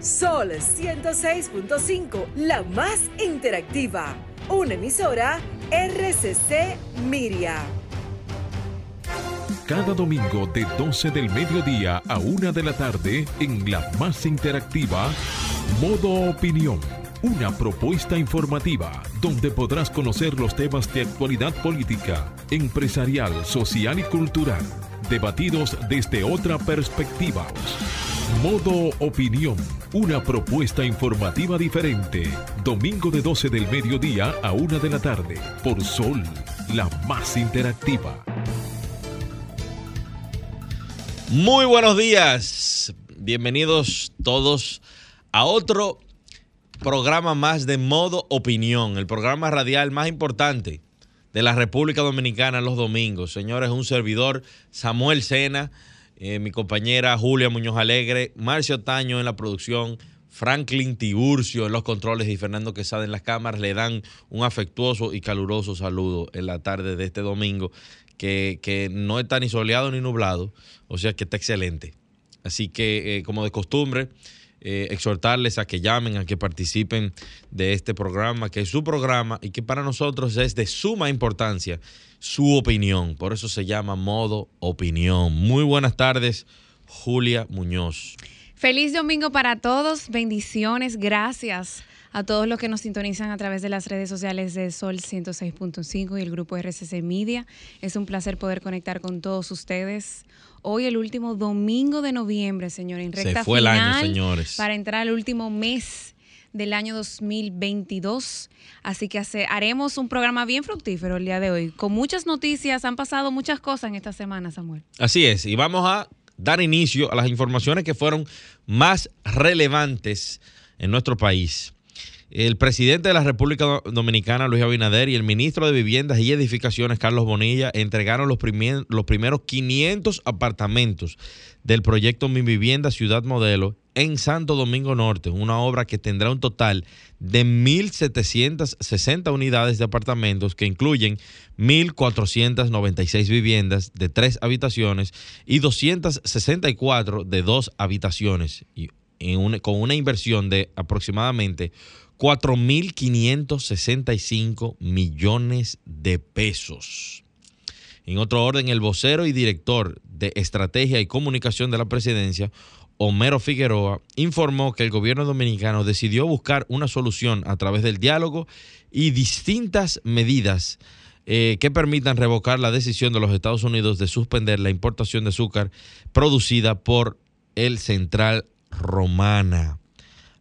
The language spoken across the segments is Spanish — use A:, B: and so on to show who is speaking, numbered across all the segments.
A: Sol 106.5, la más interactiva. Una emisora RCC Miria.
B: Cada domingo de 12 del mediodía a 1 de la tarde en la más interactiva, Modo Opinión. Una propuesta informativa donde podrás conocer los temas de actualidad política, empresarial, social y cultural, debatidos desde otra perspectiva. Modo Opinión, una propuesta informativa diferente. Domingo de 12 del mediodía a 1 de la tarde, por Sol, la más interactiva.
C: Muy buenos días, bienvenidos todos a otro programa más de Modo Opinión, el programa radial más importante de la República Dominicana los domingos. Señores, un servidor, Samuel Sena eh, mi compañera Julia Muñoz Alegre, Marcio Taño en la producción, Franklin Tiburcio en los controles y Fernando Quesada en las cámaras le dan un afectuoso y caluroso saludo en la tarde de este domingo, que, no está ni soleado ni nublado, o sea que está excelente. Así que, eh, como de costumbre, eh, exhortarles a que llamen, a que participen de este programa, que es su programa y que para nosotros es de suma importancia su opinión. Por eso se llama modo opinión. Muy buenas tardes, Julia Muñoz.
D: Feliz domingo para todos, bendiciones, gracias a todos los que nos sintonizan a través de las redes sociales de Sol 106.5 y el grupo RCC Media. Es un placer poder conectar con todos ustedes. Hoy el último domingo de noviembre, señores, en recta
C: Se fue el año, señores.
D: Para entrar al último mes del año 2022. Así que haremos un programa bien fructífero el día de hoy, con muchas noticias. Han pasado muchas cosas en esta semana, Samuel.
C: Así es, y vamos a dar inicio a las informaciones que fueron más relevantes en nuestro país. El presidente de la República Dominicana, Luis Abinader, y el ministro de Viviendas y Edificaciones, Carlos Bonilla, entregaron los, primeros 500 apartamentos del proyecto Mi Vivienda Ciudad Modelo en Santo Domingo Norte, una obra que tendrá un total de 1.760 unidades de apartamentos que incluyen 1.496 viviendas de tres habitaciones y 264 de dos habitaciones, con una inversión de aproximadamente 4.565 millones de pesos. En otro orden, el vocero y director de Estrategia y Comunicación de la Presidencia, Homero Figueroa, informó que el gobierno dominicano decidió buscar una solución a través del diálogo y distintas medidas eh, que permitan revocar la decisión de los Estados Unidos de suspender la importación de azúcar producida por el Central Romana.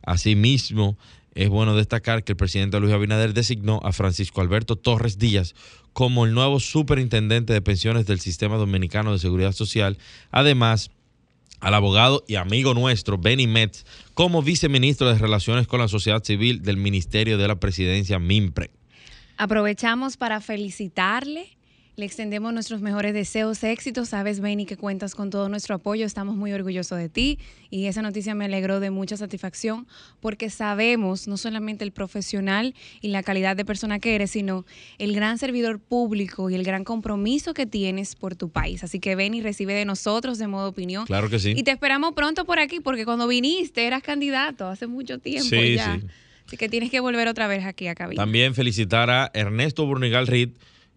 C: Asimismo, es bueno destacar que el presidente Luis Abinader designó a Francisco Alberto Torres Díaz como el nuevo superintendente de pensiones del Sistema Dominicano de Seguridad Social. Además, al abogado y amigo nuestro, Benny Metz, como viceministro de Relaciones con la Sociedad Civil del Ministerio de la Presidencia, MIMPRE.
D: Aprovechamos para felicitarle le extendemos nuestros mejores deseos, éxitos. Sabes, Benny, que cuentas con todo nuestro apoyo. Estamos muy orgullosos de ti y esa noticia me alegró de mucha satisfacción porque sabemos no solamente el profesional y la calidad de persona que eres, sino el gran servidor público y el gran compromiso que tienes por tu país. Así que Benny recibe de nosotros de modo opinión.
C: Claro que sí.
D: Y te esperamos pronto por aquí porque cuando viniste eras candidato hace mucho tiempo
C: sí,
D: ya.
C: Sí.
D: Así que tienes que volver otra vez aquí a cabina.
C: También felicitar a Ernesto Burnigal Reed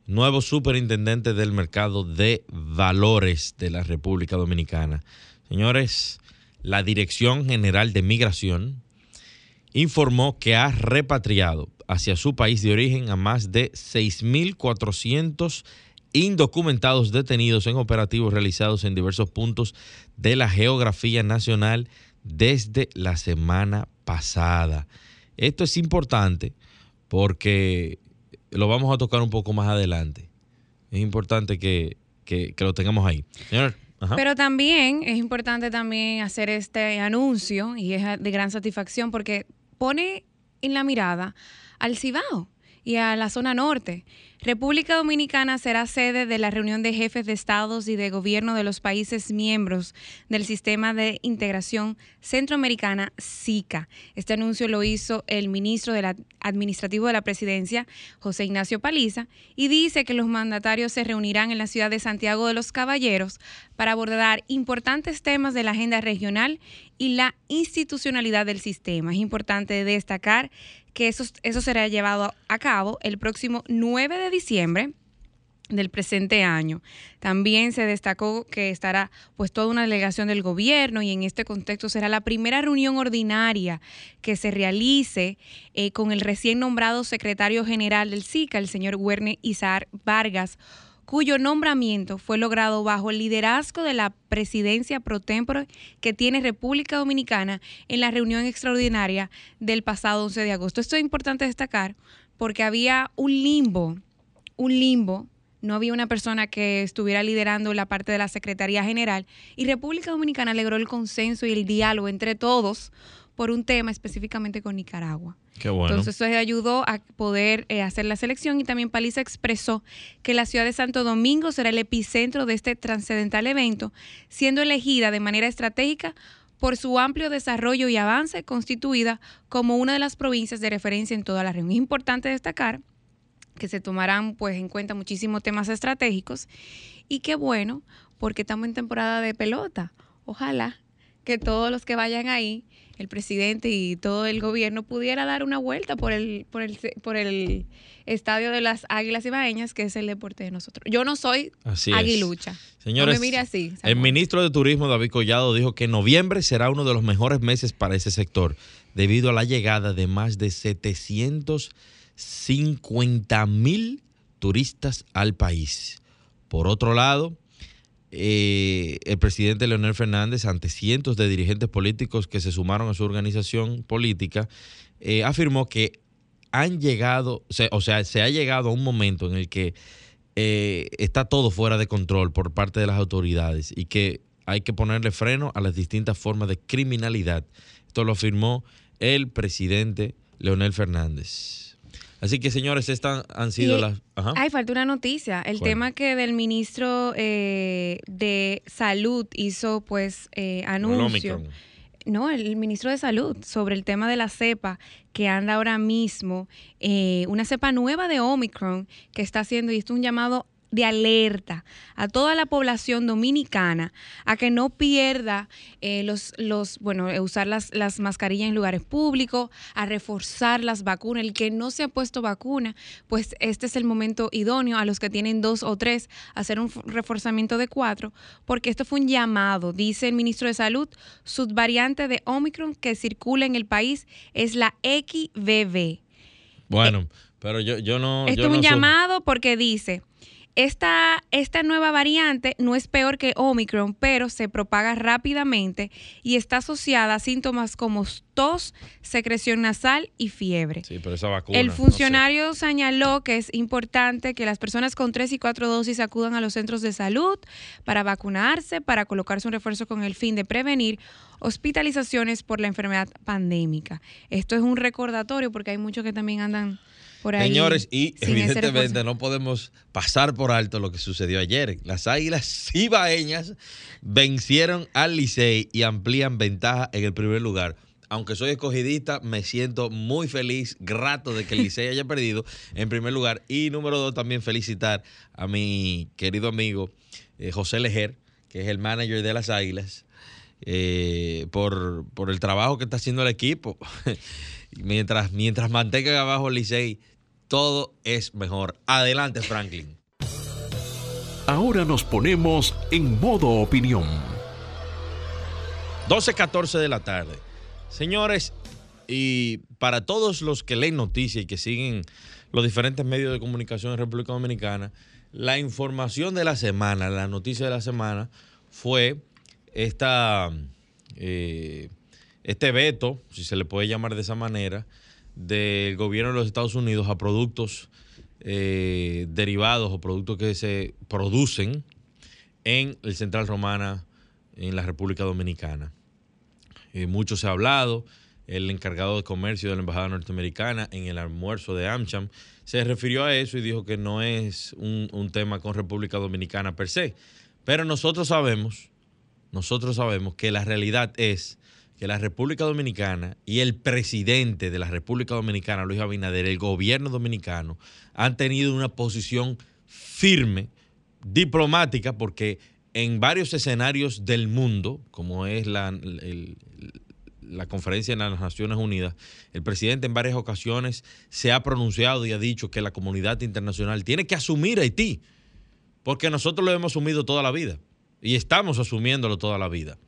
C: nuevo superintendente del mercado de valores de la República Dominicana. Señores, la Dirección General de Migración informó que ha repatriado hacia su país de origen a más de 6.400 indocumentados detenidos en operativos realizados en diversos puntos de la geografía nacional desde la semana pasada. Esto es importante porque lo vamos a tocar un poco más adelante. Es importante que, lo tengamos ahí.
D: Pero también es importante también hacer este anuncio y es de gran satisfacción porque pone en la mirada al Cibao y a la zona norte. República Dominicana será sede de la reunión de jefes de estados y de gobierno de los países miembros del Sistema de Integración Centroamericana, SICA. Este anuncio lo hizo el ministro de administrativo de la presidencia, José Ignacio Paliza, y dice que los mandatarios se reunirán en la ciudad de Santiago de los Caballeros para abordar importantes temas de la agenda regional y la institucionalidad del sistema. Es importante destacar que eso, eso será llevado a cabo el próximo 9 de diciembre del presente año. También se destacó que estará pues toda una delegación del gobierno y en este contexto será la primera reunión ordinaria que se realice eh, con el recién nombrado secretario general del SICA, el señor Werner Isar Vargas, cuyo nombramiento fue logrado bajo el liderazgo de la presidencia pro tempore que tiene República Dominicana en la reunión extraordinaria del pasado 11 de agosto. Esto es importante destacar porque había un limbo, un limbo no había una persona que estuviera liderando la parte de la Secretaría General y República Dominicana logró el consenso y el diálogo entre todos por un tema específicamente con Nicaragua.
C: Qué bueno.
D: Entonces eso ayudó a poder eh, hacer la selección y también Paliza expresó que la ciudad de Santo Domingo será el epicentro de este trascendental evento, siendo elegida de manera estratégica por su amplio desarrollo y avance, constituida como una de las provincias de referencia en toda la región. Es importante destacar que se tomarán pues en cuenta muchísimos temas estratégicos y qué bueno porque estamos en temporada de pelota. Ojalá que todos los que vayan ahí, el presidente y todo el gobierno pudiera dar una vuelta por el por el por el estadio de las Águilas Ibaeñas, que es el deporte de nosotros. Yo no soy
C: Así
D: aguilucha.
C: Señores,
D: no me mire así.
C: el ministro de Turismo, David Collado, dijo que noviembre será uno de los mejores meses para ese sector, debido a la llegada de más de 750 mil turistas al país. Por otro lado, eh, el presidente Leonel Fernández, ante cientos de dirigentes políticos que se sumaron a su organización política, eh, afirmó que han llegado, o sea, se ha llegado a un momento en el que eh, está todo fuera de control por parte de las autoridades y que hay que ponerle freno a las distintas formas de criminalidad. Esto lo afirmó el presidente Leonel Fernández. Así que, señores, estas han sido
D: Y-
C: las... Ajá.
D: Ay, falta una noticia. El
C: ¿Cuál?
D: tema que del ministro eh, de Salud hizo, pues, eh, anuncio. No, el ministro de Salud sobre el tema de la cepa que anda ahora mismo, eh, una cepa nueva de Omicron que está haciendo, y esto es un llamado de alerta a toda la población dominicana a que no pierda eh, los, los, bueno, eh, usar las, las mascarillas en lugares públicos, a reforzar las vacunas. El que no se ha puesto vacuna, pues este es el momento idóneo a los que tienen dos o tres, hacer un reforzamiento de cuatro, porque esto fue un llamado, dice el ministro de Salud, subvariante de Omicron que circula en el país es la XBB.
C: Bueno, pero yo, yo no...
D: Esto es un llamado porque dice, esta, esta nueva variante no es peor que Omicron, pero se propaga rápidamente y está asociada a síntomas como tos, secreción nasal y fiebre.
C: Sí, pero esa vacuna...
D: El
C: no sé.
D: funcionario señaló que es importante que las personas con tres y cuatro dosis acudan a los centros de salud para vacunarse, para colocarse un refuerzo con el fin de prevenir hospitalizaciones por la enfermedad pandémica. Esto es un recordatorio porque hay muchos que también andan por ahí.
C: Señores, y evidentemente no podemos pasar por alto lo que sucedió ayer. Las Águilas Cibaeñas vencieron al Licey y amplían ventaja en el primer lugar. Aunque soy escogidista, me siento muy feliz, grato de que el Licey haya perdido en primer lugar. Y número dos, también felicitar a mi querido amigo eh, José Lejer, que es el manager de las Águilas, eh, por, por el trabajo que está haciendo el equipo. mientras, mientras mantengan abajo el Licey, todo es mejor. Adelante, Franklin.
B: Ahora nos ponemos en modo opinión.
C: 12.14 de la tarde. Señores, y para todos los que leen noticias y que siguen los diferentes medios de comunicación en República Dominicana, la información de la semana, la noticia de la semana fue esta, eh, este veto, si se le puede llamar de esa manera, del gobierno de los Estados Unidos a productos eh, derivados o productos que se producen en el Central Romana, en la República Dominicana. Eh, mucho se ha hablado el encargado de comercio de la Embajada Norteamericana en el almuerzo de AmCham, se refirió a eso y dijo que no es un, un tema con República Dominicana per se. Pero nosotros sabemos, nosotros sabemos que la realidad es que la República Dominicana y el presidente de la República Dominicana, Luis Abinader, el gobierno dominicano, han tenido una posición firme, diplomática, porque en varios escenarios del mundo, como es la, la conferencia en las Naciones Unidas, el presidente en varias ocasiones se ha pronunciado y ha dicho que la comunidad internacional tiene que asumir Haití, porque nosotros lo hemos asumido toda la vida y estamos asumiéndolo toda la vida,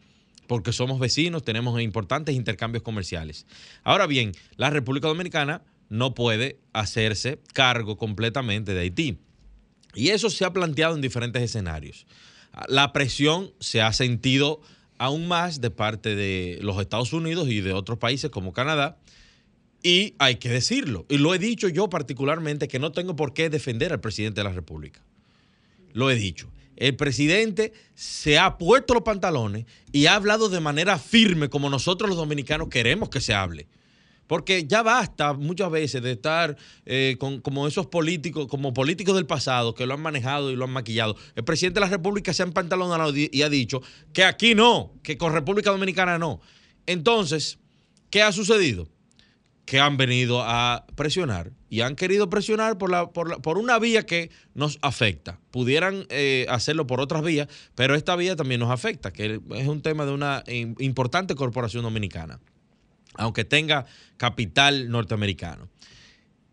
C: porque somos vecinos, tenemos importantes intercambios comerciales. Ahora bien, la República Dominicana no puede hacerse cargo completamente de Haití. Y eso se ha planteado en diferentes escenarios. La presión se ha sentido aún más de parte de los Estados Unidos y de otros países como Canadá. Y hay que decirlo. Y lo he dicho yo particularmente que no tengo por qué defender al presidente de la República. Lo he dicho. El presidente se ha puesto los pantalones y ha hablado de manera firme como nosotros los dominicanos queremos que se hable. Porque ya basta muchas veces de estar eh, con, como esos políticos, como políticos del pasado que lo han manejado y lo han maquillado. El presidente de la República se ha empantalonado y y ha dicho que aquí no, que con República Dominicana no. Entonces, ¿qué ha sucedido? Que han venido a presionar y han querido presionar por, la, por, la- por una vía que nos afecta. Pudieran eh, hacerlo por otras vías, pero esta vía también nos afecta, que es un tema de una im- importante corporación dominicana aunque tenga capital norteamericano.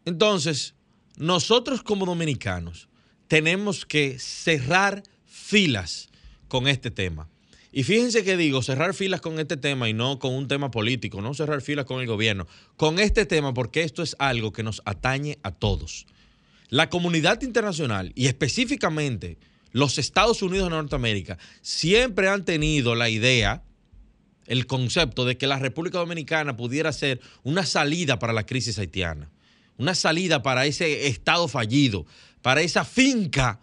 C: Entonces, nosotros como dominicanos tenemos que cerrar filas con este tema. Y fíjense que digo, cerrar filas con este tema y no con un tema político, no cerrar filas con el gobierno, con este tema porque esto es algo que nos atañe a todos. La comunidad internacional y específicamente los Estados Unidos de Norteamérica siempre han tenido la idea, el concepto de que la República Dominicana pudiera ser una salida para la crisis haitiana, una salida para ese estado fallido, para esa finca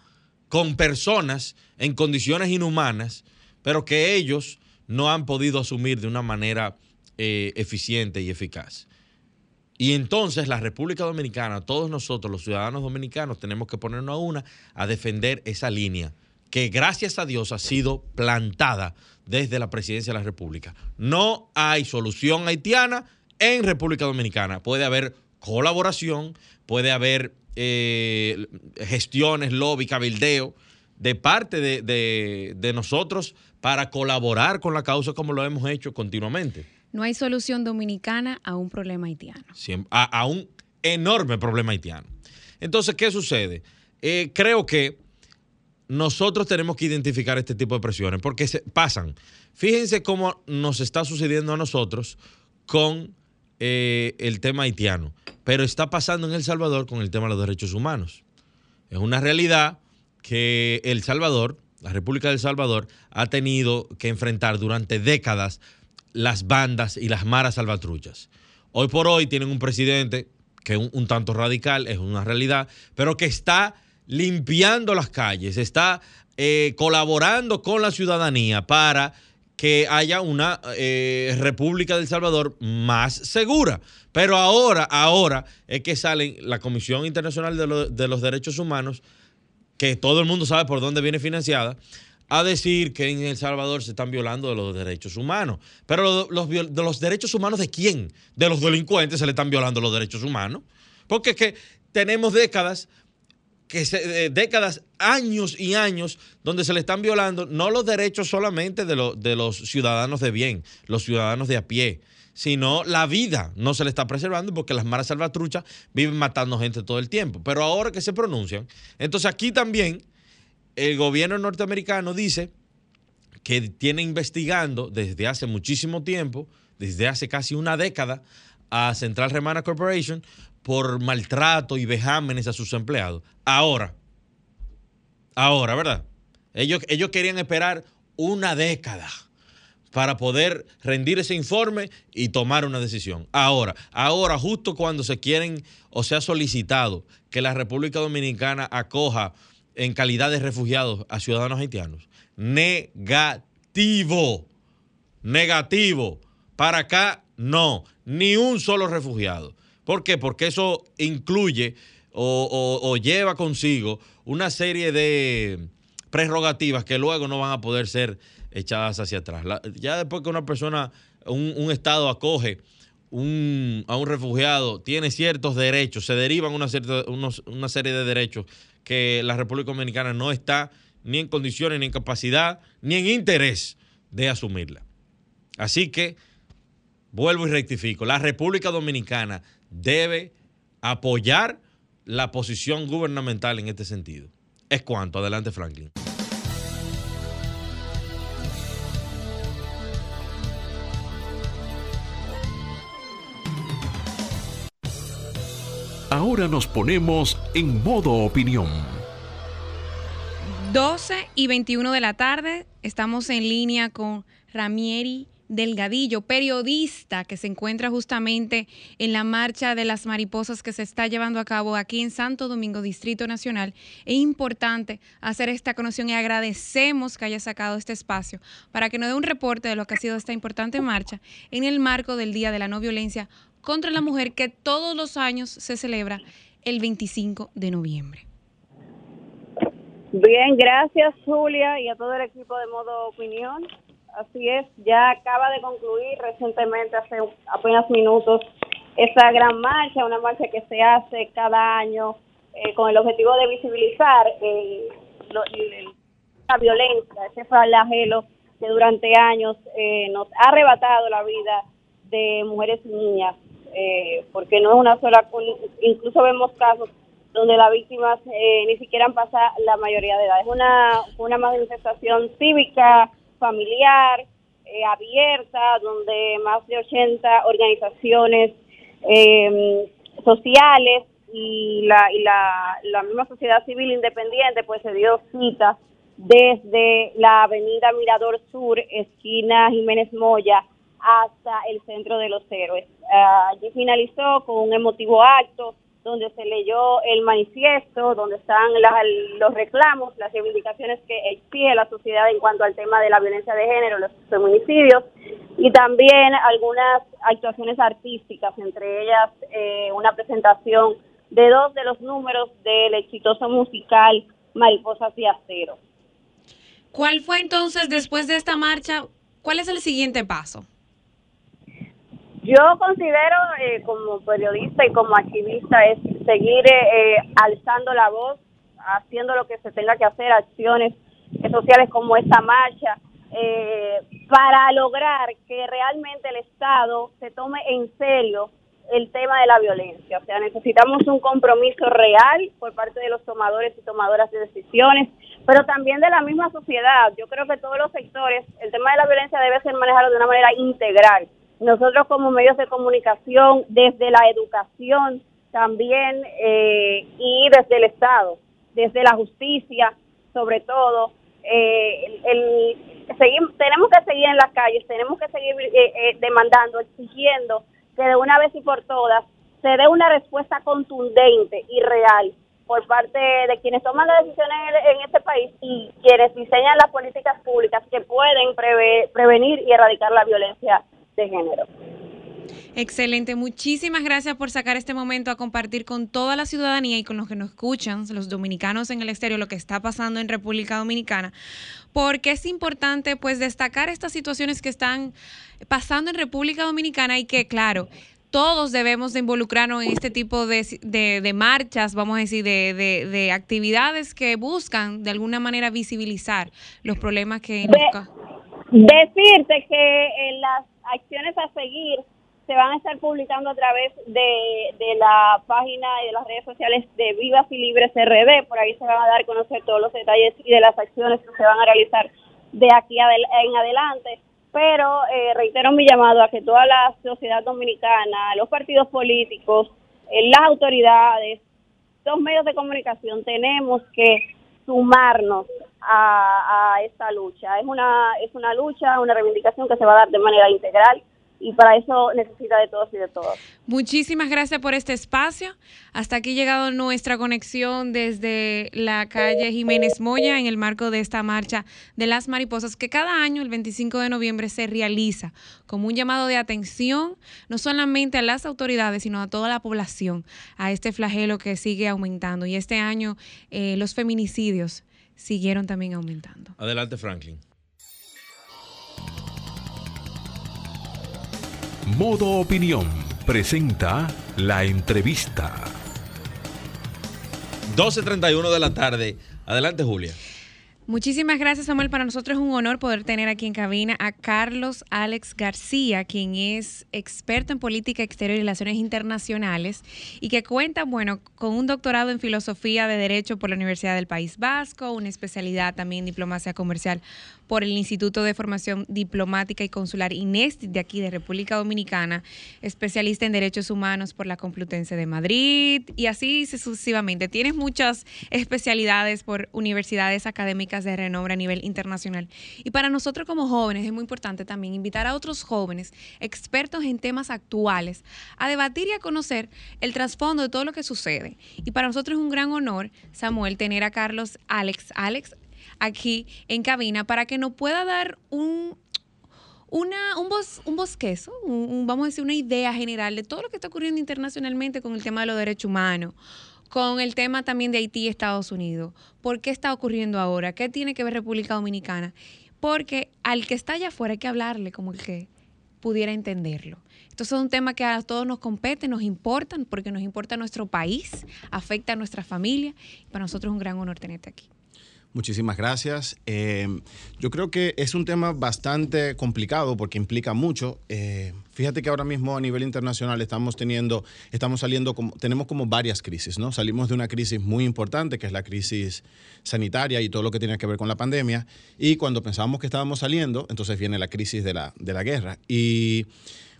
C: con personas en condiciones inhumanas, pero que ellos no han podido asumir de una manera eh, eficiente y eficaz. Y entonces la República Dominicana, todos nosotros, los ciudadanos dominicanos, tenemos que ponernos a una a defender esa línea que gracias a Dios ha sido plantada desde la presidencia de la República. No hay solución haitiana en República Dominicana. Puede haber colaboración, puede haber eh, gestiones, lobby, cabildeo de parte de, de- de nosotros para colaborar con la causa como lo hemos hecho continuamente.
D: No hay solución dominicana a un problema haitiano.
C: Siem- a, a un enorme problema haitiano. Entonces, ¿qué sucede? Eh, creo que nosotros tenemos que identificar este tipo de presiones porque se, pasan. Fíjense cómo nos está sucediendo a nosotros con eh, el tema haitiano, pero está pasando en El Salvador con el tema de los derechos humanos. Es una realidad que El Salvador, la República del Salvador, ha tenido que enfrentar durante décadas las bandas y las maras salvatruchas. Hoy por hoy tienen un presidente que es un, tanto radical, es una realidad, pero que está limpiando las calles, está eh, colaborando con la ciudadanía para que haya una eh, República del Salvador más segura. Pero ahora, ahora es que salen la Comisión Internacional de los Derechos Humanos, que todo el mundo sabe por dónde viene financiada, a decir que en El Salvador se están violando los derechos humanos. Pero lo- los, los derechos humanos de quién? De los delincuentes se le están violando los derechos humanos. Porque es que tenemos décadas que eh, décadas, años y años, donde se le están violando no los derechos solamente de los ciudadanos de bien, los ciudadanos de a pie, sino la vida no se le está preservando porque las maras salvatruchas viven matando gente todo el tiempo. Pero ahora que se pronuncian, entonces aquí también el gobierno norteamericano dice que tiene investigando desde hace muchísimo tiempo, desde hace casi una década, a Central Remana Corporation por maltrato y vejámenes a sus empleados. Ahora, ahora, ¿verdad? Ellos, ellos querían esperar una década para poder rendir ese informe y tomar una decisión. Ahora, ahora, justo cuando se quieren o se ha solicitado que la República Dominicana acoja en calidad de refugiados a ciudadanos haitianos, negativo, negativo. Para acá No, ni un solo refugiado. ¿Por qué? Porque eso incluye o, lleva consigo una serie de prerrogativas que luego no van a poder ser echadas hacia atrás. ya después que una persona, un, Estado acoge a un refugiado, tiene ciertos derechos, se derivan una, una serie de derechos que la República Dominicana no está ni en condiciones, ni en capacidad, ni en interés de asumirla. Así que, vuelvo y rectifico, la República Dominicana debe apoyar la posición gubernamental en este sentido. Es cuanto. Adelante, Franklin.
B: Ahora nos ponemos en modo opinión
D: 12 y 21 de la tarde estamos en línea con Ramieri Delgadillo, periodista que se encuentra justamente en la marcha de las mariposas que se está llevando a cabo aquí en Santo Domingo, Distrito Nacional. Es importante hacer esta conexión y agradecemos que haya sacado este espacio para que nos dé un reporte de lo que ha sido esta importante marcha en el marco del Día de la No Violencia contra la Mujer que todos los años se celebra el 25 de noviembre.
E: Bien, gracias Julia y a todo el equipo de Modo Opinión. Así es, ya acaba de concluir recientemente, hace apenas minutos, esa gran marcha, una marcha que se hace cada año eh, con el objetivo de visibilizar eh, la violencia, ese flagelo que durante años eh, nos ha arrebatado la vida de mujeres y niñas, porque no es una sola, incluso vemos casos donde las víctimas eh, ni siquiera han pasado la mayoría de edad. Es una, una manifestación cívica, familiar, eh, abierta, donde más de 80 organizaciones em, sociales y, la, y la, la misma sociedad civil independiente pues se dio cita desde la avenida Mirador Sur, esquina Jiménez Moya, hasta el centro de los héroes. Ah, allí finalizó con un emotivo acto donde se leyó el manifiesto, donde están los reclamos, las reivindicaciones que exige la sociedad en cuanto al tema de la violencia de género, los feminicidios, y también algunas actuaciones artísticas, entre ellas eh, una presentación de dos de los números del exitoso musical Mariposas y Acero.
D: ¿Cuál fue entonces, después de esta marcha, cuál es el siguiente paso?
E: Yo considero eh, como periodista y como activista es seguir eh, eh, alzando la voz, haciendo lo que se tenga que hacer, acciones sociales como esta marcha, para lograr que realmente el Estado se tome en serio el tema de la violencia. O sea, necesitamos un compromiso real por parte de los tomadores y tomadoras de decisiones, pero también de la misma sociedad. Yo creo que todos los sectores, el tema de la violencia debe ser manejado de una manera integral nosotros como medios de comunicación, desde la educación también eh, y desde el Estado, desde la justicia, sobre todo, eh, el, tenemos que seguir en las calles, tenemos que seguir eh, demandando, exigiendo que de una vez y por todas se dé una respuesta contundente y real por parte de quienes toman las decisiones en, este país y quienes diseñan las políticas públicas que pueden prevenir y erradicar la violencia de género.
D: Excelente, muchísimas gracias por sacar este momento a compartir con toda la ciudadanía y con los que nos escuchan, los dominicanos en el exterior, lo que está pasando en República Dominicana, porque es importante pues destacar estas situaciones que están pasando en República Dominicana y que claro, todos debemos de involucrarnos en este tipo de, marchas, vamos a decir, de, de, actividades que buscan de alguna manera visibilizar los problemas que nos...
E: Decirte que en las acciones a seguir se van a estar publicando a través de, de la página y de las redes sociales de Vivas y Libres RD. Por ahí se van a dar a conocer todos los detalles y de las acciones que se van a realizar de aquí en adelante. Pero eh, reitero mi llamado a que toda la sociedad dominicana, los partidos políticos, eh, las autoridades, los medios de comunicación, tenemos que sumarnos a, esta lucha. Es una, es una lucha, una reivindicación que se va a dar de manera integral y para eso necesita de todos y de todas.
D: Muchísimas gracias por este espacio. Hasta aquí ha llegado nuestra conexión desde la calle Jiménez Moya en el marco de esta marcha de las mariposas que cada año, el 25 de noviembre, se realiza como un llamado de atención no solamente a las autoridades, sino a toda la población, a este flagelo que sigue aumentando. Y este año eh, los feminicidios siguieron también aumentando.
C: Adelante, Franklin.
B: Modo Opinión presenta la entrevista.
C: 12.31 de la tarde. Adelante, Julia.
D: Muchísimas gracias, Samuel. Para nosotros es un honor poder tener aquí en cabina a Carlos Alex García, quien es experto en política exterior y relaciones internacionales y que cuenta, bueno, con un doctorado en filosofía de Derecho por la Universidad del País Vasco, una especialidad también en diplomacia comercial por el Instituto de Formación Diplomática y Consular INESTI de aquí de República Dominicana, especialista en derechos humanos por la Complutense de Madrid y así sucesivamente. Tienes muchas especialidades por universidades académicas de renombre a nivel internacional. Y para nosotros como jóvenes es muy importante también invitar a otros jóvenes expertos en temas actuales a debatir y a conocer el trasfondo de todo lo que sucede. Y para nosotros es un gran honor, Samuel, tener a Carlos Alex. Alex, aquí en cabina para que nos pueda dar un, una, un, un bosquezo, vamos a decir, una idea general de todo lo que está ocurriendo internacionalmente con el tema de los derechos humanos, con el tema también de Haití y Estados Unidos. ¿Por qué está ocurriendo ahora? ¿Qué tiene que ver República Dominicana? Porque al que está allá afuera hay que hablarle como el que pudiera entenderlo. Entonces es un tema que a todos nos compete, nos importa, porque nos importa nuestro país, afecta a nuestra familia. Y para nosotros es un gran honor tenerte aquí.
F: Muchísimas gracias. Eh, yo creo que es un tema bastante complicado porque implica mucho. Eh, fíjate que ahora mismo a nivel internacional estamos teniendo, estamos saliendo, como, tenemos como varias crisis, ¿no? Salimos de una crisis muy importante que es la crisis sanitaria y todo lo que tiene que ver con la pandemia. Y cuando pensábamos que estábamos saliendo, entonces viene la crisis de la, de la guerra. Y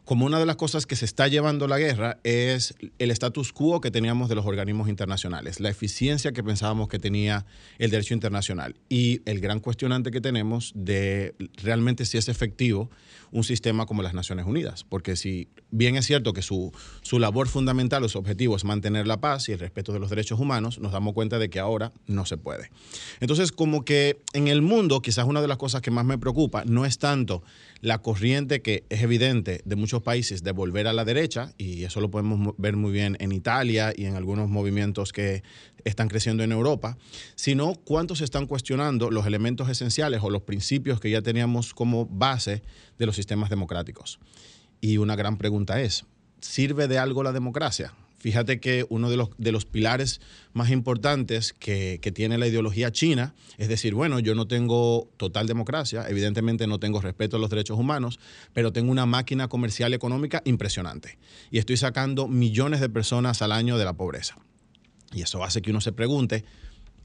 F: como una de las cosas que se está llevando la guerra es el status quo que teníamos de los organismos internacionales, la eficiencia que pensábamos que tenía el derecho internacional y el gran cuestionante que tenemos de realmente si es efectivo un sistema como las Naciones Unidas. Porque si bien es cierto que su, su labor fundamental o su objetivo es mantener la paz y el respeto de los derechos humanos, nos damos cuenta de que ahora no se puede. Entonces, como que en el mundo, quizás una de las cosas que más me preocupa no es tanto la corriente que es evidente de muchos países de volver a la derecha, y eso lo podemos ver muy bien en Italia y en algunos movimientos que están creciendo en Europa, sino cuántos están cuestionando los elementos esenciales o los principios que ya teníamos como base de los sistemas democráticos. Y una gran pregunta es, ¿sirve de algo la democracia? Fíjate que uno de los, de los pilares más importantes que, que, tiene la ideología china es decir, bueno, yo no tengo total democracia, evidentemente no tengo respeto a los derechos humanos, pero tengo una máquina comercial económica impresionante y estoy sacando millones de personas al año de la pobreza. Y eso hace que uno se pregunte,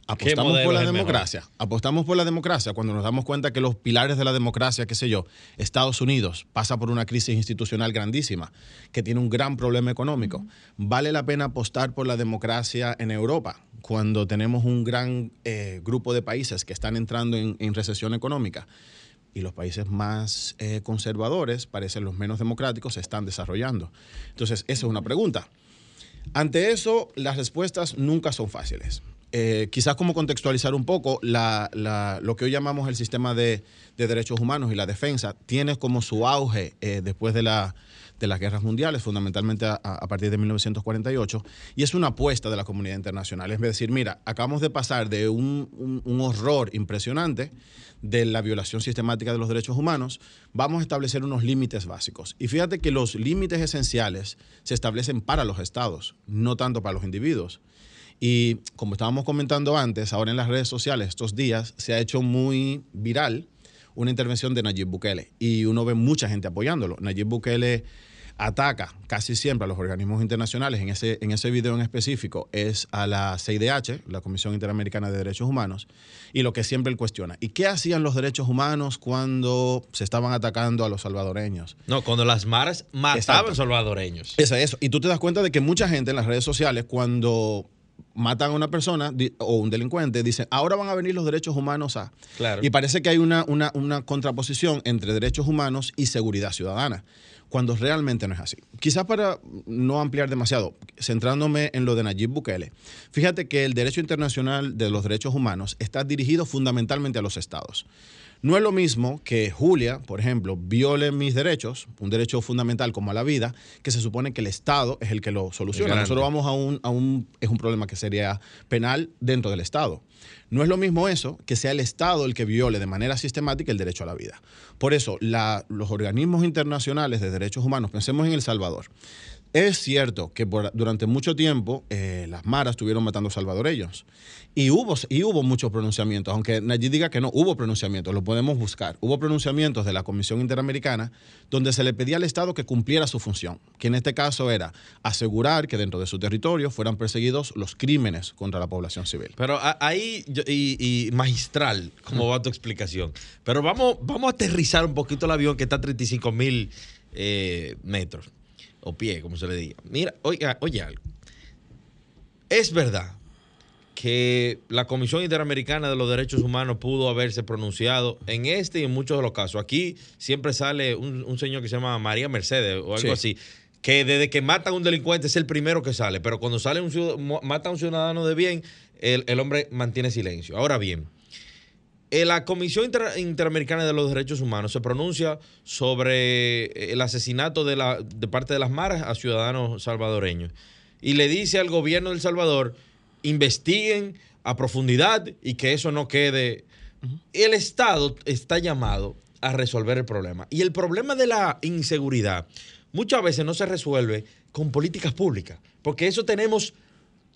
F: apostamos por la democracia, apostamos por la democracia cuando nos damos cuenta que los pilares de la democracia, qué sé yo, Estados Unidos pasa por una crisis institucional grandísima, que tiene un gran problema económico. ¿Vale la pena apostar por la democracia en Europa cuando tenemos un gran eh, grupo de países que están entrando en, en recesión económica? y los países más eh, conservadores, parecen los menos democráticos, se están desarrollando. Entonces, esa es una pregunta. Ante eso, las respuestas nunca son fáciles. Eh, quizás como contextualizar un poco, lo que hoy llamamos el sistema de, de, derechos humanos y la defensa tiene como su auge eh, después de, la, de, las guerras mundiales, fundamentalmente a, partir de 1948, y es una apuesta de la comunidad internacional. Es decir, mira, acabamos de pasar de un, un horror impresionante de la violación sistemática de los derechos humanos, vamos a establecer unos límites básicos. Y fíjate que los límites esenciales se establecen para los estados, no tanto para los individuos. Y como estábamos comentando antes, ahora en las redes sociales estos días se ha hecho muy viral una intervención de Nayib Bukele y uno ve mucha gente apoyándolo. Nayib Bukele ataca casi siempre a los organismos internacionales, en ese, en ese video en específico es a la CIDH, la Comisión Interamericana de Derechos Humanos, y lo que siempre él cuestiona. ¿Y qué hacían los derechos humanos cuando se estaban atacando a los salvadoreños?
C: No, cuando las maras mataban Exacto. salvadoreños.
F: Eso, eso. Y tú te das cuenta de que mucha gente en las redes sociales, cuando matan a una persona o un delincuente, dicen, ahora van a venir los derechos humanos a...
C: Claro.
F: Y parece que hay una, una, una contraposición entre derechos humanos y seguridad ciudadana, cuando realmente no es así. Quizás para no ampliar demasiado, centrándome en lo de Nayib Bukele, fíjate que el derecho internacional de los derechos humanos está dirigido fundamentalmente a los estados. No es lo mismo que Julia, por ejemplo, viole mis derechos, un derecho fundamental como a la vida, que se supone que el Estado es el que lo soluciona. Nosotros vamos a un, a un, es un problema que sería penal dentro del Estado. No es lo mismo eso que sea el Estado el que viole de manera sistemática el derecho a la vida. Por eso, la- los organismos internacionales de derechos humanos, pensemos en El Salvador. Es cierto que durante mucho tiempo eh, las maras estuvieron matando salvadoreños y hubo, y hubo muchos pronunciamientos, aunque Nayib diga que no, hubo pronunciamientos, lo podemos buscar. Hubo pronunciamientos de la Comisión Interamericana donde se le pedía al Estado que cumpliera su función, que en este caso era asegurar que dentro de su territorio fueran perseguidos los crímenes contra la población civil.
C: Pero ahí, y magistral, como va tu explicación. Pero vamos, vamos a aterrizar un poquito el avión que está a 35 mil eh, metros, o pie, como se le diga. Mira, oiga, oye algo. Es verdad que la Comisión Interamericana de los Derechos Humanos pudo haberse pronunciado en este y en muchos de los casos. Aquí siempre sale un, un señor que se llama María Mercedes o algo
F: Sí.
C: así, que desde que matan a un delincuente es el primero que sale, pero cuando sale un mata a un ciudadano de bien, el, el hombre mantiene silencio. Ahora bien, la Comisión Inter- Interamericana de los Derechos Humanos se pronuncia sobre eh, el asesinato de, la, de parte de las maras a ciudadanos salvadoreños y le dice al gobierno del Salvador investiguen a profundidad y que eso no quede. El Estado está llamado a resolver el problema y el problema de la inseguridad muchas veces no se resuelve con políticas públicas porque eso tenemos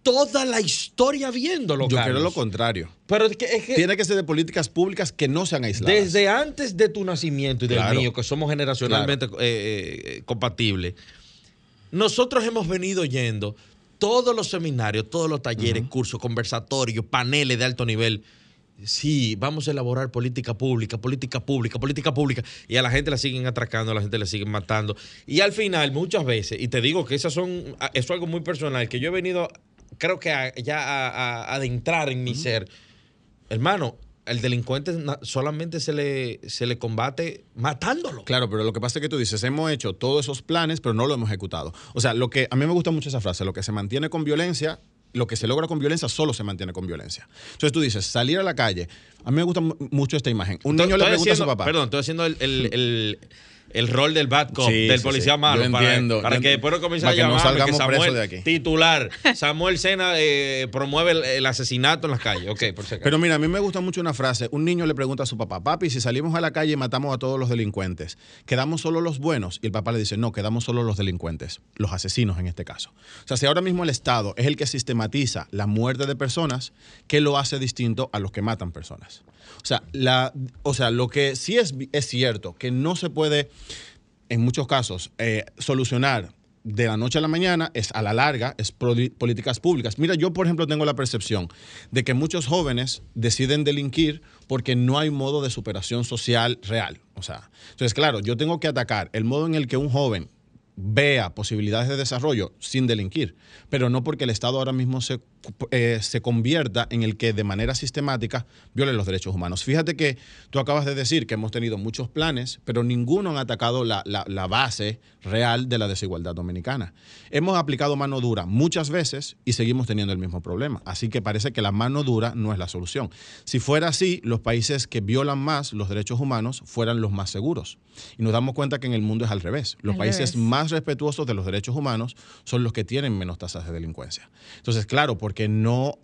C: toda la historia viéndolo.
F: Yo quiero lo contrario.
C: Pero es que, es que
F: Tiene que ser de políticas públicas que no sean aisladas.
C: desde antes de tu nacimiento y del
F: Claro.
C: mío, que somos generacionalmente eh, eh, compatibles, nosotros hemos venido yendo todos los seminarios, todos los talleres, cursos, conversatorios, paneles de alto nivel. Sí, vamos a elaborar política pública, política pública, política pública. Y a la gente la siguen atracando, a la gente la siguen matando. Y al final, muchas veces, y te digo que esas son, eso es algo muy personal, que yo he venido, creo que a- ya a, adentrar en mi ser. Hermano, el delincuente solamente se le, se le combate matándolo.
F: Claro, pero lo que pasa es que tú dices, hemos hecho todos esos planes, pero no lo hemos ejecutado. O sea, lo que a mí me gusta mucho esa frase, lo que se mantiene con violencia, lo que se logra con violencia solo se mantiene con violencia. Entonces tú dices, salir a la calle, a mí me gusta mu- mucho esta imagen. Un niño le pregunta a su papá.
C: Perdón, estoy haciendo el, el- el- el rol del bad cop,
F: Sí,
C: del
F: sí,
C: policía
F: sí.
C: malo. Para,
F: entiendo.
C: para que después no comience a
F: que no
C: llamarme que Samuel,
F: presos de aquí.
C: titular, Samuel Sena eh, promueve el, el asesinato en las calles. Ok, por si acaso.
F: Pero mira, a mí me gusta mucho una frase. Un niño le pregunta a su papá, papi, si salimos a la calle y matamos a todos los delincuentes, ¿quedamos solo los buenos? Y el papá le dice, no, quedamos solo los delincuentes, los asesinos en este caso. O sea, si ahora mismo el Estado es el que sistematiza la muerte de personas, ¿qué lo hace distinto a los que matan personas? O sea, la, o sea lo que sí es, es cierto, que no se puede, en muchos casos, eh, solucionar de la noche a la mañana es a la larga, es políticas públicas. Mira, yo por ejemplo tengo la percepción de que muchos jóvenes deciden delinquir porque no hay modo de superación social real. O sea, entonces claro, yo tengo que atacar el modo en el que un joven vea posibilidades de desarrollo sin delinquir, pero no porque el Estado ahora mismo se, eh, se convierta en el que de manera sistemática viole los derechos humanos. Fíjate que tú acabas de decir que hemos tenido muchos planes, pero ninguno han atacado la, la- la base real de la desigualdad dominicana. Hemos aplicado mano dura muchas veces y seguimos teniendo el mismo problema. Así que parece que la mano dura no es la solución. Si fuera así, los países que violan más los derechos humanos fueran los más seguros. Y nos damos cuenta que en el mundo es al revés. Los
D: Al
F: países
D: revés.
F: más respetuosos de los derechos humanos son los que tienen menos tasas de delincuencia. Entonces, claro, porque no...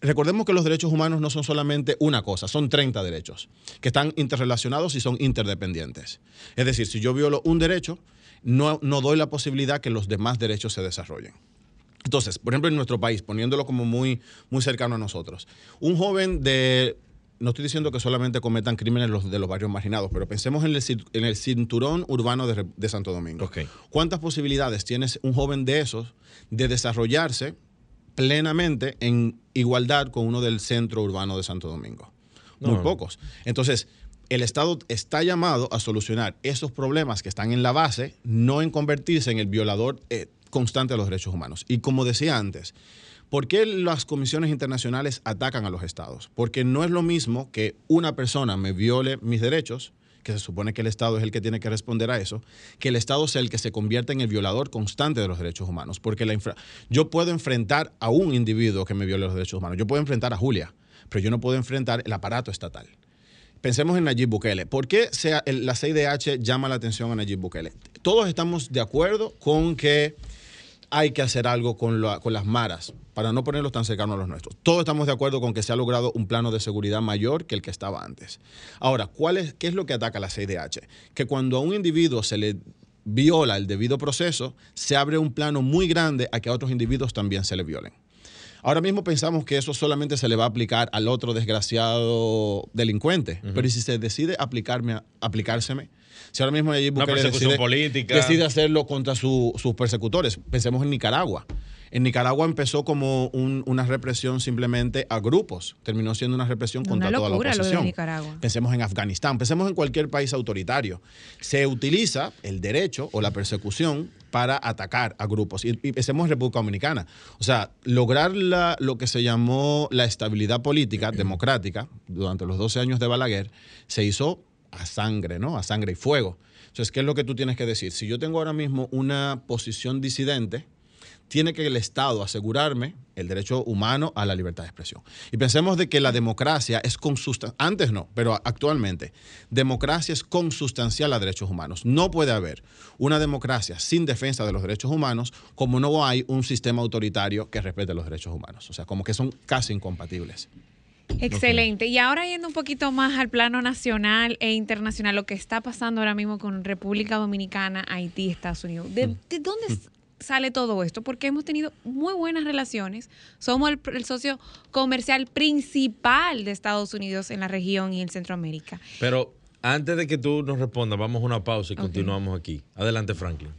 F: Recordemos que los derechos humanos no son solamente una cosa, son 30 derechos que están interrelacionados y son interdependientes. Es decir, si yo violo un derecho, no, no doy la posibilidad que los demás derechos se desarrollen. Entonces, por ejemplo, en nuestro país, poniéndolo como muy, muy cercano a nosotros, un joven de, no estoy diciendo que solamente cometan crímenes los de los barrios marginados, pero pensemos en el, en el cinturón urbano de, de Santo Domingo. ¿Cuántas posibilidades tiene un joven de esos de desarrollarse plenamente en igualdad con uno del centro urbano de Santo Domingo? Muy
C: No.
F: pocos. Entonces, el Estado está llamado a solucionar esos problemas que están en la base, no en convertirse en el violador eh, constante de los derechos humanos. Y como decía antes, ¿Por qué las comisiones internacionales atacan a los estados? Porque no es lo mismo que una persona me viole mis derechos, que se supone que el Estado es el que tiene que responder a eso, que el Estado sea el que se convierta en el violador constante de los derechos humanos. Porque la yo puedo enfrentar a un individuo que me viole los derechos humanos, yo puedo enfrentar a Julia, pero yo no puedo enfrentar el aparato estatal. Pensemos en Nayib Bukele. ¿Por qué la CIDH llama la atención a Nayib Bukele? Todos estamos de acuerdo con que hay que hacer algo con, las maras para no ponerlos tan cercanos a los nuestros. Todos estamos de acuerdo con que se ha logrado un plano de seguridad mayor que el que estaba antes. Ahora, ¿cuál es, ¿qué es lo que ataca la CIDH? Que cuando a un individuo se le viola el debido proceso, se abre un plano muy grande a que a otros individuos también se le violen. Ahora mismo pensamos que eso solamente se le va a aplicar al otro desgraciado delincuente, pero si se decide aplicarme, aplicárseme, si ahora mismo Nayib Bukele decide, política. decide hacerlo contra sus persecutores, pensemos en Nicaragua. En Nicaragua empezó como una represión simplemente a grupos, terminó siendo una represión contra toda la oposición. Pensemos en Afganistán, pensemos en cualquier país autoritario. Se utiliza el derecho o la persecución para atacar a grupos. Y, pensemos en República Dominicana. O sea, lograr lo que se llamó la estabilidad política democrática durante los 12 años de Balaguer se hizo a sangre, ¿no? A sangre y fuego. Entonces, ¿qué es lo que tú tienes que decir? Si yo tengo ahora mismo una posición disidente, tiene que el Estado asegurarme el derecho humano a la libertad de expresión. Y pensemos de que la democracia es consustancial, antes no, pero actualmente, democracia es consustancial a derechos humanos. No puede haber una democracia sin defensa de los derechos humanos como no hay un sistema autoritario que respete los derechos humanos. O sea, como que son casi incompatibles.
D: Excelente. Y ahora yendo un poquito más al plano nacional e internacional, lo que está pasando ahora mismo con República Dominicana, Haití, Estados Unidos. ¿De, mm. dónde sale todo esto? Porque hemos tenido muy buenas relaciones. Somos el, socio comercial principal de Estados Unidos en la región y en Centroamérica.
C: Pero antes de que tú nos respondas, vamos a una pausa y continuamos aquí. Adelante, Franklin.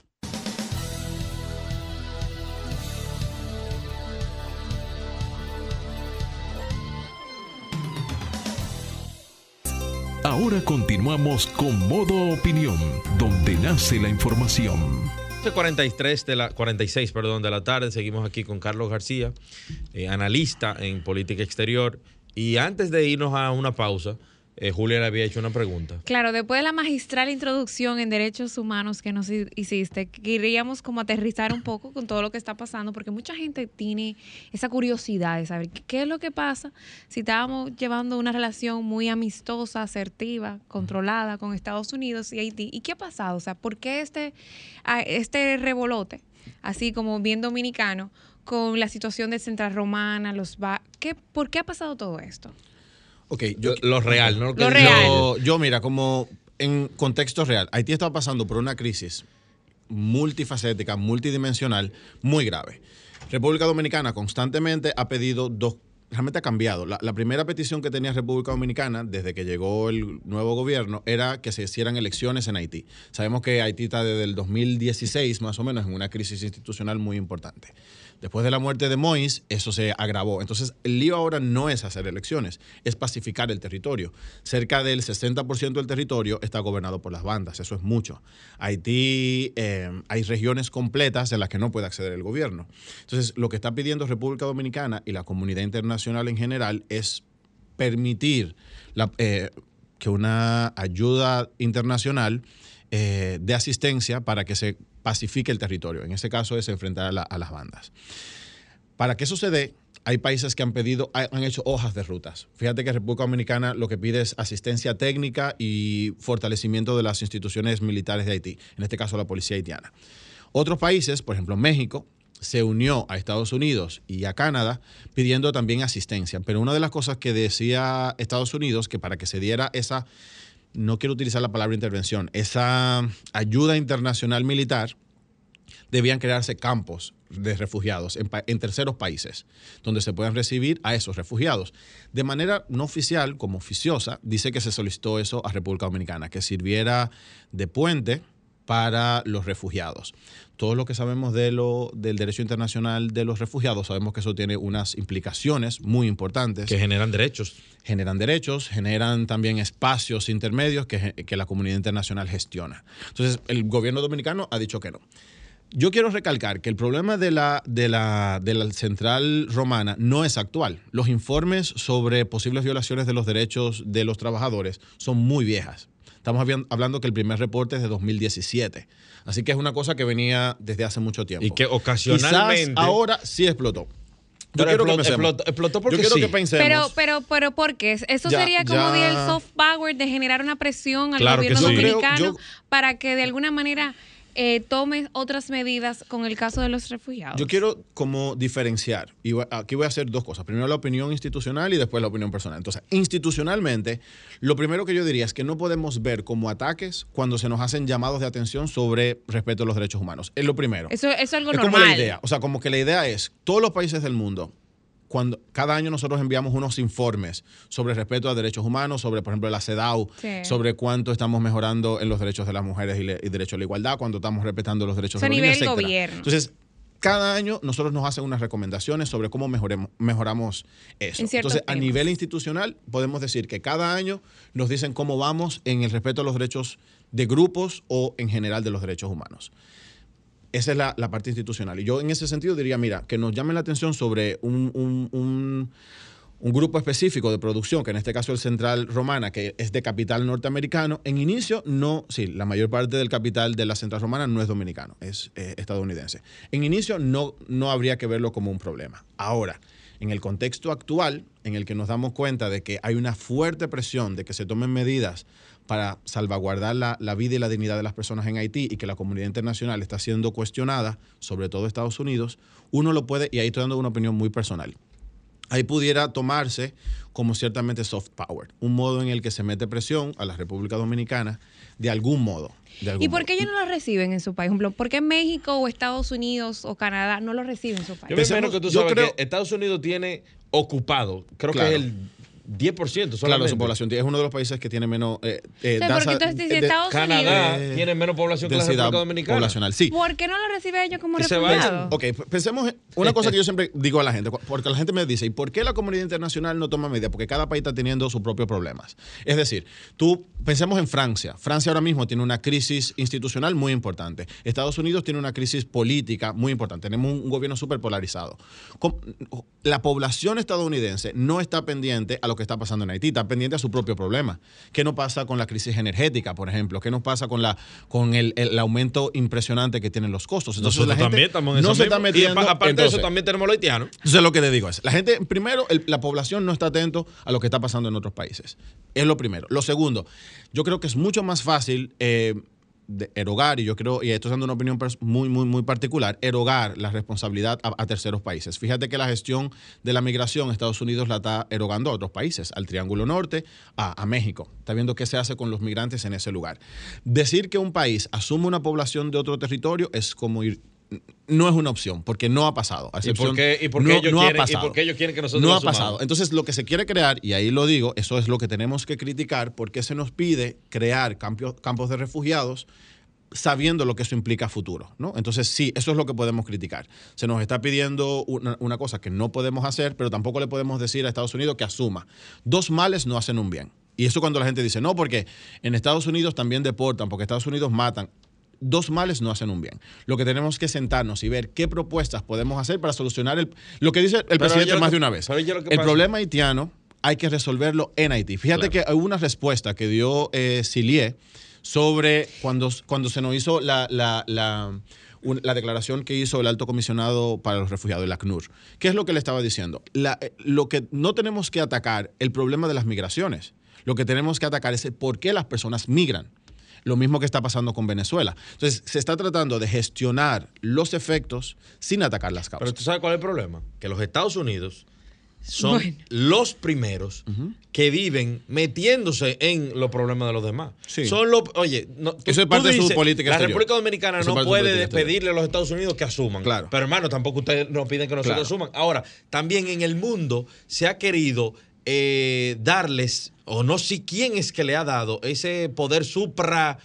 B: Ahora continuamos con Modo Opinión, donde nace la información.
C: 43 de la 46, perdón, de la tarde. Seguimos aquí con Carlos García, eh, analista en política exterior. Y antes de irnos a una pausa, eh, Julia le había hecho una pregunta.
D: Claro, después de la magistral introducción en derechos humanos que nos hiciste, queríamos como aterrizar un poco con todo lo que está pasando, porque mucha gente tiene esa curiosidad de saber qué es lo que pasa si estábamos llevando una relación muy amistosa, asertiva, controlada con Estados Unidos y Haití. ¿Y qué ha pasado? O sea, ¿por qué este, este revolote, así como bien dominicano, con la situación de Central Romana, los... ¿qué, ¿Por qué ha pasado todo esto?
F: Ok, yo,
C: lo real, ¿no?
F: Lo real. Yo, mira, como en contexto real, Haití está pasando por una crisis multifacética, multidimensional, muy grave. República Dominicana constantemente ha pedido dos, realmente ha cambiado. La, la, primera petición que tenía República Dominicana desde que llegó el nuevo gobierno era que se hicieran elecciones en Haití. Sabemos que Haití está desde el 2016 más o menos en una crisis institucional muy importante. Después de la muerte de Mois, eso se agravó. Entonces, el lío ahora no es hacer elecciones, es pacificar el territorio. Cerca del 60% del territorio está gobernado por las bandas, eso es mucho. Haití, eh, hay regiones completas en las que no puede acceder el gobierno. Entonces, lo que está pidiendo República Dominicana y la comunidad internacional en general es permitir eh, que una ayuda internacional eh, de asistencia para que se pacifique el territorio. En ese caso es enfrentar a, las bandas. Para que eso se dé, hay países que han pedido, han hecho hojas de rutas. Fíjate que República Dominicana lo que pide es asistencia técnica y fortalecimiento de las instituciones militares de Haití, en este caso la policía haitiana. Otros países, por ejemplo México, se unió a Estados Unidos y a Canadá pidiendo también asistencia. Pero una de las cosas que decía Estados Unidos, que para que se diera esa no quiero utilizar la palabra intervención, esa ayuda internacional militar, debían crearse campos de refugiados en, terceros países, donde se puedan recibir a esos refugiados. De manera no oficial, como oficiosa, dice que se solicitó eso a República Dominicana, que sirviera de puente para los refugiados. Todo lo que sabemos de lo, del derecho internacional de los refugiados, sabemos que eso tiene unas implicaciones muy importantes.
C: Que generan derechos.
F: Generan derechos, generan también espacios intermedios que, que la comunidad internacional gestiona. Entonces, el gobierno dominicano ha dicho que no. Yo quiero recalcar que el problema de la, de, la, de la central romana no es actual. Los informes sobre posibles violaciones de los derechos de los trabajadores son muy viejas. Estamos hablando que el primer reporte es de 2017. Así que es una cosa que venía desde hace mucho tiempo.
C: Y que ocasionalmente.
F: Quizás ahora sí explotó. Yo
C: Pero
F: quiero que
C: explotó- explotó- explotó porque
F: Yo quiero
C: sí.
F: que pensemos.
D: Pero, pero, pero, ¿por qué? Eso
F: Ya-
D: sería como
F: ya-
D: el soft power de generar una presión al
C: Claro
D: gobierno
C: sí. Yo
F: creo-
D: dominicano
F: yo-
D: para que de alguna manera eh, tome otras medidas con el caso de los refugiados.
F: Yo quiero como diferenciar, y aquí voy a hacer dos cosas. Primero la opinión institucional y después la opinión personal. Entonces, institucionalmente, lo primero que yo diría es que no podemos ver como ataques cuando se nos hacen llamados de atención sobre respeto a los derechos humanos. Es lo primero.
D: Eso, eso es algo
F: es
D: normal.
F: como la idea. O sea, como que la idea es, todos los países del mundo, cuando cada año nosotros enviamos unos informes sobre respeto a derechos humanos, sobre, por ejemplo, la CEDAW,
D: Sí.
F: sobre cuánto estamos mejorando en los derechos de las mujeres y, le- y derecho a la igualdad, cuando estamos respetando los derechos
D: Eso a
F: de los
D: gobierno.
F: Entonces, cada año nosotros nos hacen unas recomendaciones sobre cómo mejoremos, mejoramos eso.
D: En
F: Entonces, a nivel institucional, podemos decir que cada año nos dicen cómo vamos en el respeto a los derechos de grupos o en general de los derechos humanos. Esa es la, la parte institucional. Y yo en ese sentido diría, mira, que nos llamen la atención sobre un, un- un- grupo específico de producción, que en este caso es Central Romana, que es de capital norteamericano. En inicio, no, sí, la mayor parte del capital de la Central Romana no es dominicano, es eh, estadounidense. En inicio, no, no habría que verlo como un problema. Ahora, en el contexto actual, en el que nos damos cuenta de que hay una fuerte presión de que se tomen medidas para salvaguardar la, vida y la dignidad de las personas en Haití y que la comunidad internacional está siendo cuestionada, sobre todo Estados Unidos, uno lo puede, y ahí estoy dando una opinión muy personal, ahí pudiera tomarse como ciertamente soft power, un modo en el que se mete presión a la República Dominicana de algún modo. de algún
D: ¿Y por
F: modo.
D: qué ellos no lo reciben en su país? Por ejemplo, ¿por qué México o Estados Unidos o Canadá no lo reciben en su
C: Yo
D: país?
C: me
F: Pensemos-
C: que tú
F: yo
C: sabes
F: creo-
C: que Estados Unidos tiene ocupado, creo
F: Claro.
C: que es el 10% solamente.
F: Claro, su población es uno de los países que tiene menos eh, eh,
D: O sea,
F: tasa
D: porque entonces, si
F: de-
D: Estados
C: Canadá
F: Eh,
C: tiene menos población que la República Dominicana.
F: poblacional. Sí.
D: ¿Por qué no lo reciben ellos como refugiados?
F: Ok, pensemos en una cosa que yo siempre digo a la gente, porque la gente me dice, ¿y por qué la comunidad internacional no toma medidas? Porque cada país está teniendo sus propios problemas. Es decir, tú pensemos en Francia. Francia ahora mismo tiene una crisis institucional muy importante. Estados Unidos tiene una crisis política muy importante. Tenemos un, un gobierno súper polarizado. La población estadounidense no está pendiente a lo que está pasando en Haití, está pendiente a su propio problema. ¿Qué nos pasa con la crisis energética, por ejemplo? ¿Qué nos pasa con, la, con el, el aumento impresionante que tienen los costos? Entonces,
C: Nosotros
F: la gente
C: también estamos en
F: no
C: eso
F: se está
C: mismo.
F: metiendo.
C: Y apa- aparte de eso, también tenemos los haitianos.
F: entonces lo que le digo es, la gente, primero, el- la población no está atento a lo que está pasando en otros países. Es lo primero. Lo segundo, yo creo que es mucho más fácil eh, de erogar, y yo creo, y esto es dando una opinión muy, muy, muy particular, erogar la responsabilidad a, a terceros países. Fíjate que la gestión de la migración, Estados Unidos la está erogando a otros países, al Triángulo Norte, a, a México. Está viendo qué se hace con los migrantes en ese lugar. Decir que un país asume una población de otro territorio es como ir no es una opción, porque no ha pasado.
C: ¿Y por qué- y por qué
F: no-
C: ellos
F: no ha
C: quieren- y
F: pasado.
C: por qué ellos quieren que nosotros
F: No ha pasado. Entonces, lo que se quiere crear, y ahí lo digo, eso es lo que tenemos que criticar, porque se nos pide crear campos, campos de refugiados sabiendo lo que eso implica a futuro, ¿no? Entonces, sí, eso es lo que podemos criticar. Se nos está pidiendo una, una cosa que no podemos hacer, pero tampoco le podemos decir a Estados Unidos que asuma. Dos males no hacen un bien. Y eso cuando la gente dice, no, porque en Estados Unidos también deportan, porque Estados Unidos matan. Dos males no hacen un bien. Lo que tenemos que sentarnos y ver qué propuestas podemos hacer para solucionar el, lo que dice el
C: Pero
F: presidente más de una vez. El problema haitiano hay que resolverlo en Haití. Fíjate
C: Claro.
F: que hubo una respuesta que dio eh, Silie sobre cuando, cuando se nos hizo la, la- la- declaración que hizo el alto comisionado para los refugiados, el ACNUR. ¿Qué es lo que le estaba diciendo? La- eh, lo que no tenemos que atacar el problema de las migraciones. Lo que tenemos que atacar es el por qué las personas migran. Lo mismo que está pasando con Venezuela. Entonces, se está tratando de gestionar los efectos sin atacar las causas.
C: Pero tú sabes cuál es el problema? Que los Estados Unidos son
D: Bueno.
C: los primeros que viven metiéndose en los problemas de los demás.
F: Sí.
C: Son los, oye, no, tú-
F: Eso es parte de su política
C: La
F: exterior.
C: República Dominicana
F: Eso
C: no puede despedirle a los Estados Unidos que asuman.
F: Claro.
C: Pero hermano, tampoco ustedes nos piden que nosotros
F: Claro.
C: asuman. Ahora, también en el mundo se ha querido eh, darles, o no sé quién es que le ha dado ese poder supra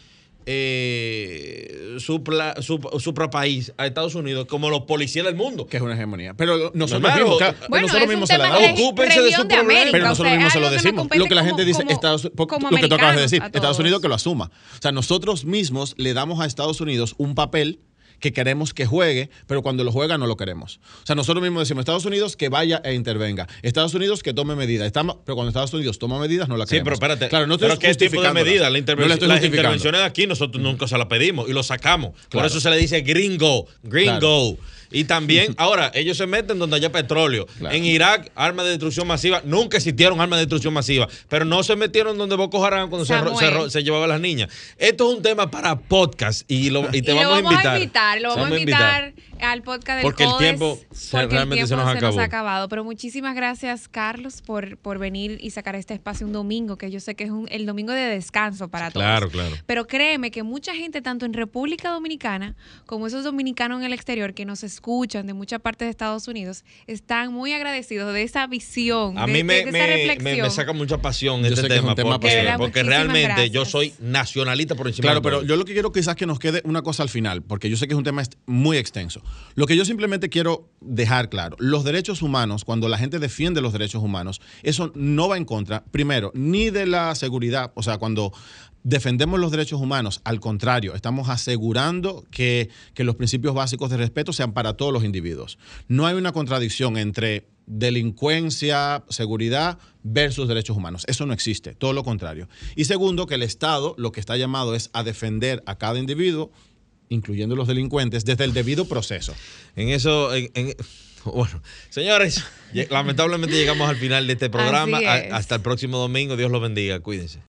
C: eh, supra, supra, supra país a Estados Unidos como los policías del mundo.
F: que es una hegemonía. Pero nosotros mismos, claro,
D: Bueno,
F: nosotros mismos se la damos.
D: de
C: Ocúpense de
D: región
C: su
D: de
C: problema.
D: América,
F: Pero
D: o
F: nosotros
D: sea,
F: mismos se lo decimos. Lo que la
D: como-
F: gente dice,
D: como-
F: Estados,
D: como
F: lo que tú acabas de decir, Estados. Unidos que lo asuma. O sea, nosotros mismos le damos a Estados Unidos un papel que queremos que juegue, pero cuando lo juega no lo queremos. O sea, nosotros mismos decimos, Estados Unidos que vaya e intervenga, Estados Unidos que tome medidas, Estamos- pero cuando Estados Unidos toma medidas no la
C: Sí,
F: queremos.
C: pero espérate.
F: Claro, no estoy
C: pero ¿qué tipo de? La
F: No
C: intervención,
F: la estoy
C: las intervenciones de aquí nosotros nunca se las pedimos y lo sacamos. Por eso se le dice gringo, gringo. Y también, ahora, ellos se meten donde haya petróleo.
F: Claro.
C: En Irak, armas de destrucción masiva. Nunca existieron armas de destrucción masiva. Pero no se metieron donde Boko Haram cuando se, se, se llevaba a las niñas. Esto es un tema para podcast y, lo, y te
D: y
C: vamos,
D: lo
C: a invitar.
D: lo
C: Te
D: vamos a invitar al podcast del
C: Porque el
D: CODES,
C: tiempo se-
D: porque el
C: realmente se
D: tiempo
C: nos acabó.
D: ha acabado. Pero muchísimas gracias, Carlos, por, por venir y sacar este espacio un domingo, que yo sé que es un- el domingo de descanso para todos.
C: Claro, claro.
D: Pero créeme que mucha gente, tanto en República Dominicana como esos dominicanos en el exterior que nos escuchan de muchas partes de Estados Unidos, están muy agradecidos de esa visión,
C: A
D: de,
C: mí me,
D: de esa
C: me-
D: reflexión.
C: me- me saca mucha pasión
F: Yo
C: este tema,
F: tema
C: porque, porque realmente yo soy nacionalista por encima
F: Claro,
C: de
F: pero yo lo que quiero quizás que nos quede una cosa al final, porque yo sé que es un tema muy extenso. Lo que yo simplemente quiero dejar claro, los derechos humanos, cuando la gente defiende los derechos humanos, eso no va en contra, primero, ni de la seguridad, o sea, cuando defendemos los derechos humanos, al contrario, estamos asegurando que, que los principios básicos de respeto sean para todos los individuos. No hay una contradicción entre delincuencia, seguridad versus derechos humanos. Eso no existe, todo lo contrario. Y segundo, que el Estado lo que está llamado es a defender a cada individuo, incluyendo los delincuentes, desde el debido proceso.
C: En eso, en- en- bueno, señores, lamentablemente llegamos al final de este programa.
D: Es.
C: hasta el próximo domingo. Dios los bendiga. Cuídense.